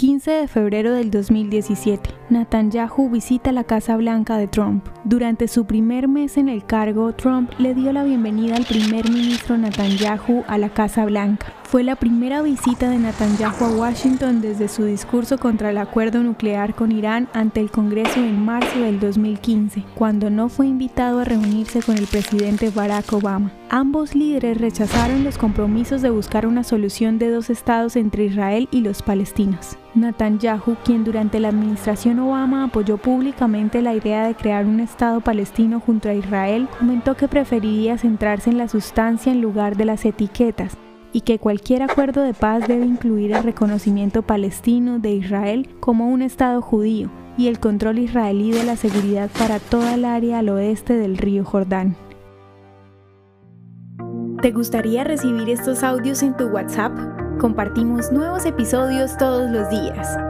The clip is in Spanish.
15 de febrero del 2017, Netanyahu visita la Casa Blanca de Trump. Durante su primer mes en el cargo, Trump le dio la bienvenida al primer ministro Netanyahu a la Casa Blanca. Fue la primera visita de Netanyahu a Washington desde su discurso contra el acuerdo nuclear con Irán ante el Congreso en marzo del 2015, cuando no fue invitado a reunirse con el presidente Barack Obama. Ambos líderes rechazaron los compromisos de buscar una solución de dos estados entre Israel y los palestinos. Netanyahu, quien durante la administración Obama apoyó públicamente la idea de crear un Estado palestino junto a Israel, comentó que preferiría centrarse en la sustancia en lugar de las etiquetas y que cualquier acuerdo de paz debe incluir el reconocimiento palestino de Israel como un Estado judío y el control israelí de la seguridad para toda el área al oeste del río Jordán. ¿Te gustaría recibir estos audios en tu WhatsApp? Compartimos nuevos episodios todos los días.